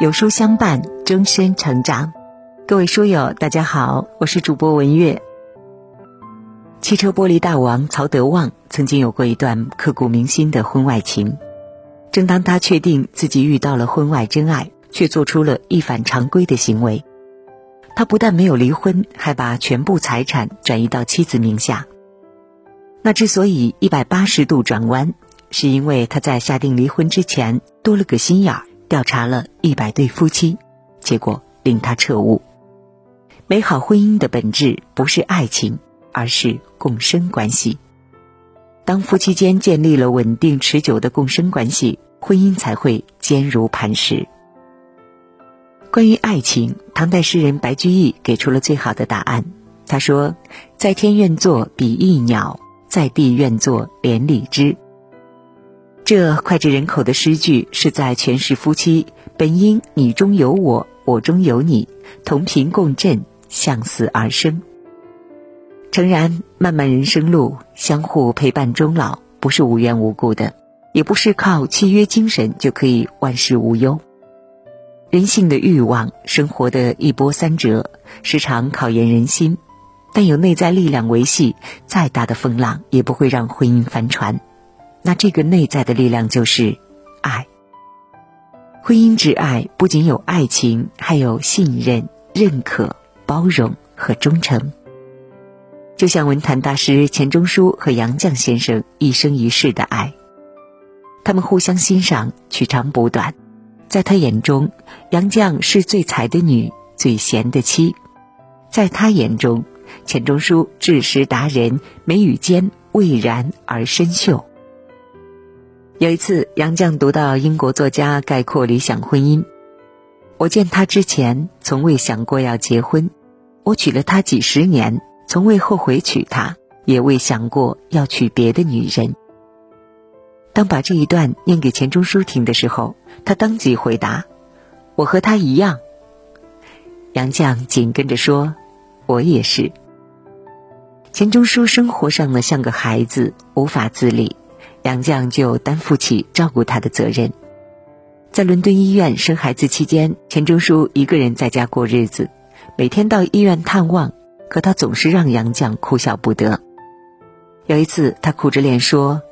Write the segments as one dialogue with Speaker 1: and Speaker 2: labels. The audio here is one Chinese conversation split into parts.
Speaker 1: 有书相伴，终身成长。各位书友，大家好，我是主播文月。汽车玻璃大王曹德旺曾经有过一段刻骨铭心的婚外情。正当他确定自己遇到了婚外真爱，却做出了一反常规的行为。他不但没有离婚，还把全部财产转移到妻子名下。那之所以一百八十度转弯，是因为他在下定离婚之前多了个心眼儿，调查了一百对夫妻，结果令他彻悟：美好婚姻的本质不是爱情，而是共生关系。当夫妻间建立了稳定持久的共生关系，婚姻才会坚如磐石。关于爱情，唐代诗人白居易给出了最好的答案。他说：“在天愿作比翼鸟，在地愿作连理枝。”这脍炙人口的诗句是在诠释夫妻本应你中有我，我中有你，同频共振，向死而生。诚然，漫漫人生路，相互陪伴终老，不是无缘无故的，也不是靠契约精神就可以万事无忧。人性的欲望，生活的一波三折，时常考验人心。但有内在力量维系，再大的风浪也不会让婚姻翻船。那这个内在的力量就是爱。婚姻之爱不仅有爱情，还有信任、认可、包容和忠诚。就像文坛大师钱钟书和杨绛先生一生一世的爱，他们互相欣赏，取长补短。在他眼中，杨绛是最才的女，最贤的妻；在他眼中，钱钟书知识达人，眉宇间蔚然而深秀。有一次，杨绛读到英国作家概括理想婚姻：“我见他之前，从未想过要结婚；我娶了她几十年，从未后悔娶她，也未想过要娶别的女人。”当把这一段念给钱钟书听的时候，他当即回答：“我和他一样。”杨绛紧跟着说：“我也是。”钱钟书生活上呢像个孩子，无法自理，杨绛就担负起照顾他的责任。在伦敦医院生孩子期间，钱钟书一个人在家过日子，每天到医院探望，可他总是让杨绛哭笑不得。有一次，他苦着脸说。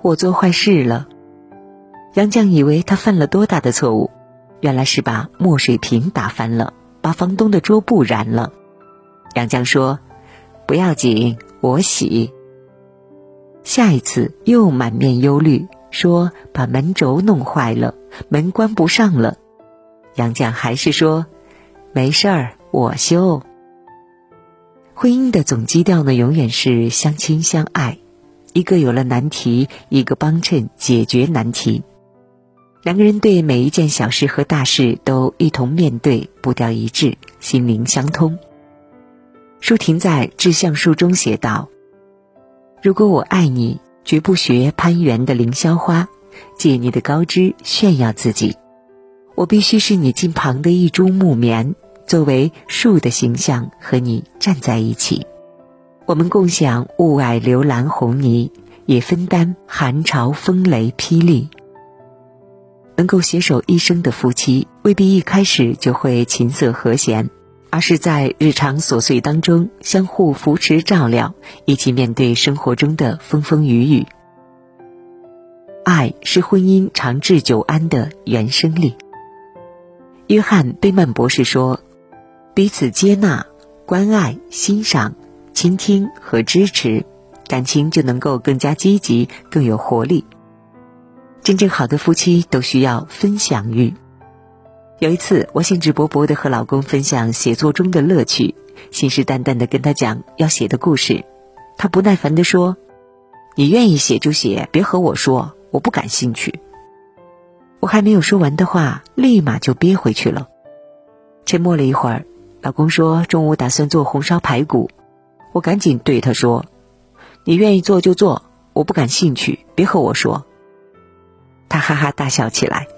Speaker 1: 我做坏事了，杨绛以为他犯了多大的错误，原来是把墨水瓶打翻了，把房东的桌布燃了。杨绛说：“不要紧，我洗。”下一次又满面忧虑，说把门轴弄坏了，门关不上了。杨绛还是说：“没事儿，我修。”婚姻的总基调呢，永远是相亲相爱。一个有了难题，一个帮衬解决难题。两个人对每一件小事和大事都一同面对，步调一致，心灵相通。舒婷在《志向树》中写道：“如果我爱你，绝不学攀援的凌霄花，借你的高枝炫耀自己。我必须是你近旁的一株木棉，作为树的形象和你站在一起。”我们共享雾霭流岚红泥，也分担寒潮风雷霹雳。能够携手一生的夫妻，未必一开始就会琴瑟和弦，而是在日常琐碎当中相互扶持照料，一起面对生活中的风风雨雨。爱是婚姻长治久安的原生力。约翰·贝曼博士说：“彼此接纳、关爱、欣赏。”倾听和支持，感情就能够更加积极、更有活力。真正好的夫妻都需要分享欲。有一次，我兴致勃勃的和老公分享写作中的乐趣，信誓旦旦的跟他讲要写的故事，他不耐烦的说：“你愿意写就写，别和我说，我不感兴趣。”我还没有说完的话，立马就憋回去了。沉默了一会儿，老公说：“中午打算做红烧排骨。”我赶紧对他说：“你愿意做就做，我不感兴趣，别和我说。”他哈哈大笑起来。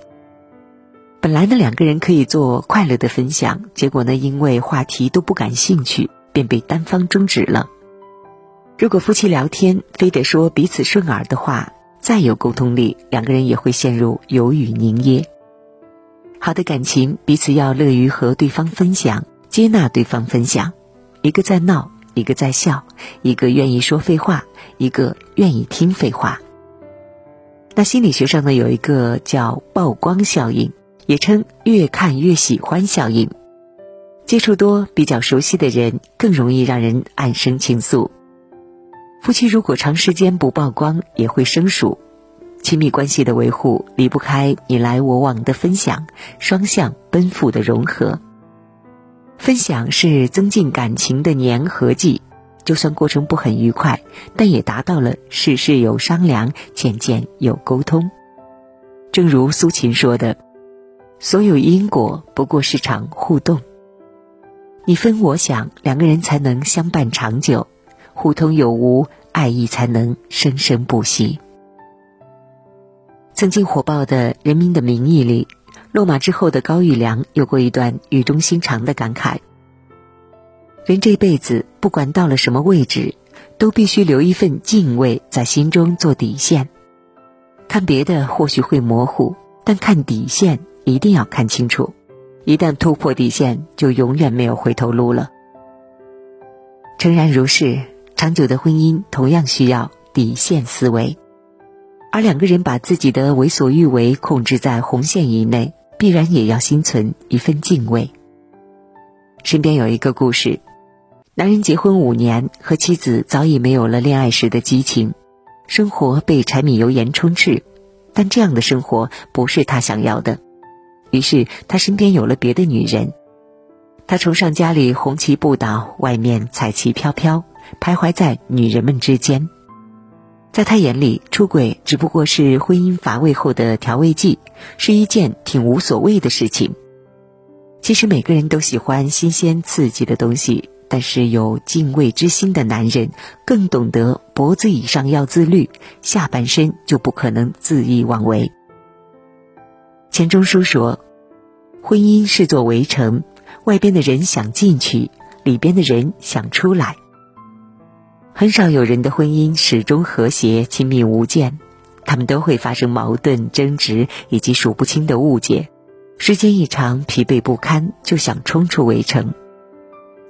Speaker 1: 本来呢，两个人可以做快乐的分享，结果呢，因为话题都不感兴趣，便被单方终止了。如果夫妻聊天非得说彼此顺耳的话，再有沟通力，两个人也会陷入有语凝噎。好的感情，彼此要乐于和对方分享，接纳对方分享。一个在闹，一个在笑，一个愿意说废话，一个愿意听废话。那心理学上呢，有一个叫曝光效应，也称越看越喜欢效应。接触多、比较熟悉的人，更容易让人暗生情愫。夫妻如果长时间不曝光，也会生疏。亲密关系的维护离不开你来我往的分享，双向奔赴的融合。分享是增进感情的粘合剂，就算过程不很愉快，但也达到了事事有商量，件件有沟通。正如苏秦说的：“所有因果不过是场互动，你分我想，两个人才能相伴长久，互通有无，爱意才能生生不息。”曾经火爆的《人民的名义》里，落马之后的高育良有过一段语重心长的感慨：人这辈子不管到了什么位置，都必须留一份敬畏在心中做底线。看别的或许会模糊，但看底线一定要看清楚。一旦突破底线，就永远没有回头路了。诚然如是，长久的婚姻同样需要底线思维。而两个人把自己的为所欲为控制在红线以内，必然也要心存一份敬畏。身边有一个故事，男人结婚五年，和妻子早已没有了恋爱时的激情，生活被柴米油盐充斥，但这样的生活不是他想要的，于是他身边有了别的女人。他崇尚家里红旗不倒，外面彩旗飘飘，徘徊在女人们之间。在他眼里，出轨只不过是婚姻乏味后的调味剂，是一件挺无所谓的事情。其实每个人都喜欢新鲜刺激的东西，但是有敬畏之心的男人更懂得脖子以上要自律，下半身就不可能恣意妄为。钱钟书说：“婚姻是座围城，外边的人想进去，里边的人想出来。”很少有人的婚姻始终和谐、亲密无间，他们都会发生矛盾、争执以及数不清的误解。时间一长，疲惫不堪，就想冲出围城。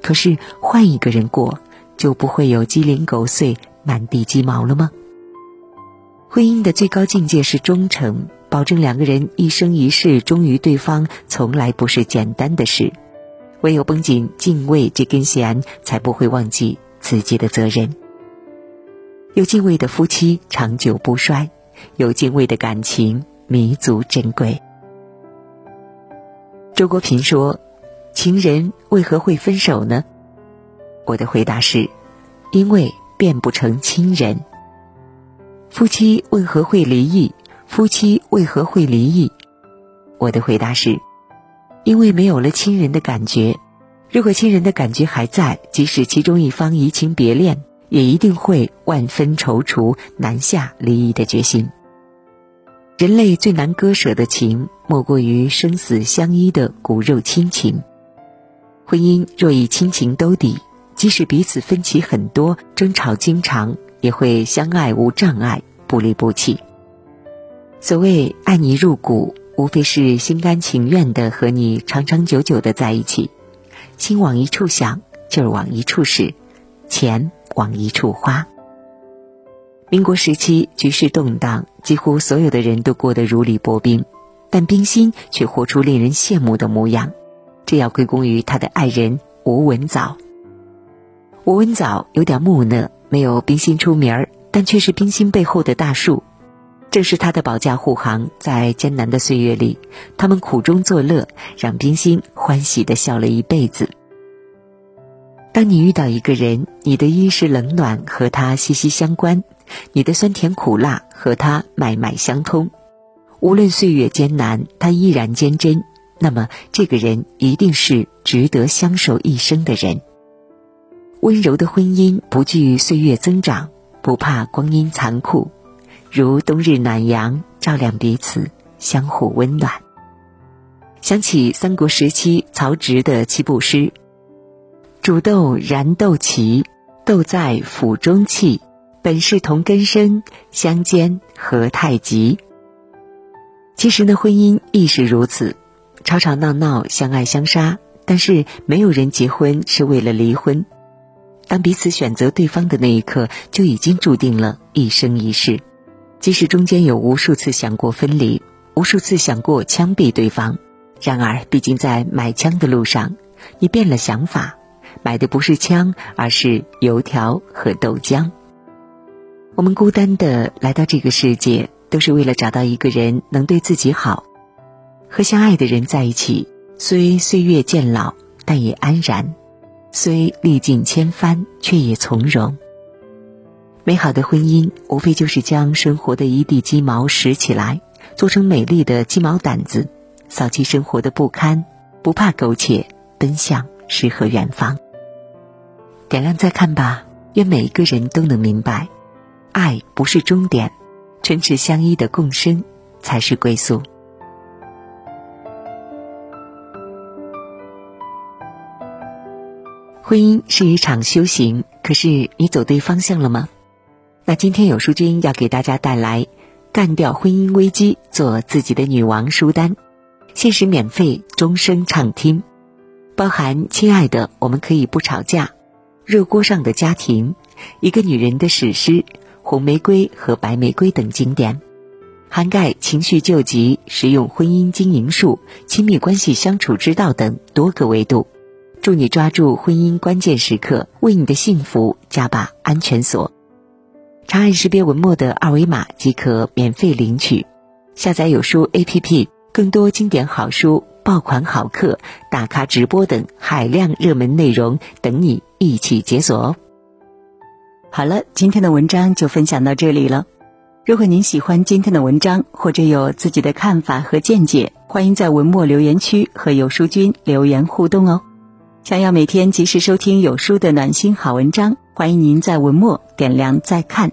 Speaker 1: 可是换一个人过，就不会有鸡零狗碎、满地鸡毛了吗？婚姻的最高境界是忠诚，保证两个人一生一世忠于对方，从来不是简单的事。唯有绷紧敬畏这根弦，才不会忘记。自己的责任。有敬畏的夫妻长久不衰，有敬畏的感情弥足珍贵。周国平说：“情人为何会分手呢？”我的回答是：因为变不成亲人。夫妻为何会离异？夫妻为何会离异？我的回答是：因为没有了亲人的感觉。如果亲人的感觉还在，即使其中一方移情别恋，也一定会万分踌躇，难下离异的决心。人类最难割舍的情，莫过于生死相依的骨肉亲情。婚姻若以亲情兜底，即使彼此分歧很多，争吵经常，也会相爱无障碍，不离不弃。所谓爱你入骨，无非是心甘情愿的和你长长久久的在一起。心往一处想，劲儿往一处使，钱往一处花。民国时期局势动荡，几乎所有的人都过得如履薄冰，但冰心却活出令人羡慕的模样。这要归功于他的爱人吴文藻。吴文藻有点木讷，没有冰心出名儿，但却是冰心背后的大树。正是他的保驾护航，在艰难的岁月里，他们苦中作乐，让冰心欢喜的笑了一辈子。当你遇到一个人，你的衣食冷暖和他息息相关，你的酸甜苦辣和他脉脉相通，无论岁月艰难，他依然坚贞，那么这个人一定是值得相守一生的人。温柔的婚姻不惧岁月增长，不怕光阴残酷。如冬日暖阳，照亮彼此，相互温暖。想起三国时期曹植的七步诗：“煮豆燃豆萁，豆在釜中泣。本是同根生，相煎何太急。”其实呢，婚姻亦是如此。吵吵闹闹，相爱相杀，但是没有人结婚是为了离婚。当彼此选择对方的那一刻，就已经注定了一生一世。即使中间有无数次想过分离，无数次想过枪毙对方，然而，毕竟在买枪的路上，你变了想法，买的不是枪，而是油条和豆浆。我们孤单的来到这个世界，都是为了找到一个人能对自己好，和相爱的人在一起，虽岁月渐老，但也安然；虽历尽千帆，却也从容。美好的婚姻，无非就是将生活的一地鸡毛拾起来，做成美丽的鸡毛掸子，扫去生活的不堪，不怕苟且，奔向诗和远方。点亮再看吧，愿每一个人都能明白，爱不是终点，唇齿相依的共生才是归宿。婚姻是一场修行，可是你走对方向了吗？那今天有书君要给大家带来《干掉婚姻危机，做自己的女王》书单，限时免费，终身畅听，包含“亲爱的，我们可以不吵架”、“热锅上的家庭”、“一个女人的史诗”、“红玫瑰和白玫瑰”等经典，涵盖情绪救急、实用婚姻经营术、亲密关系相处之道等多个维度，助你抓住婚姻关键时刻，为你的幸福加把安全锁。长按识别文末的二维码即可免费领取。下载有书 APP，更多经典好书、爆款好课、打卡直播等海量热门内容等你一起解锁哦。好了，今天的文章就分享到这里了。如果您喜欢今天的文章，或者有自己的看法和见解，欢迎在文末留言区和有书君留言互动哦。想要每天及时收听有书的暖心好文章，欢迎您在文末点亮再看。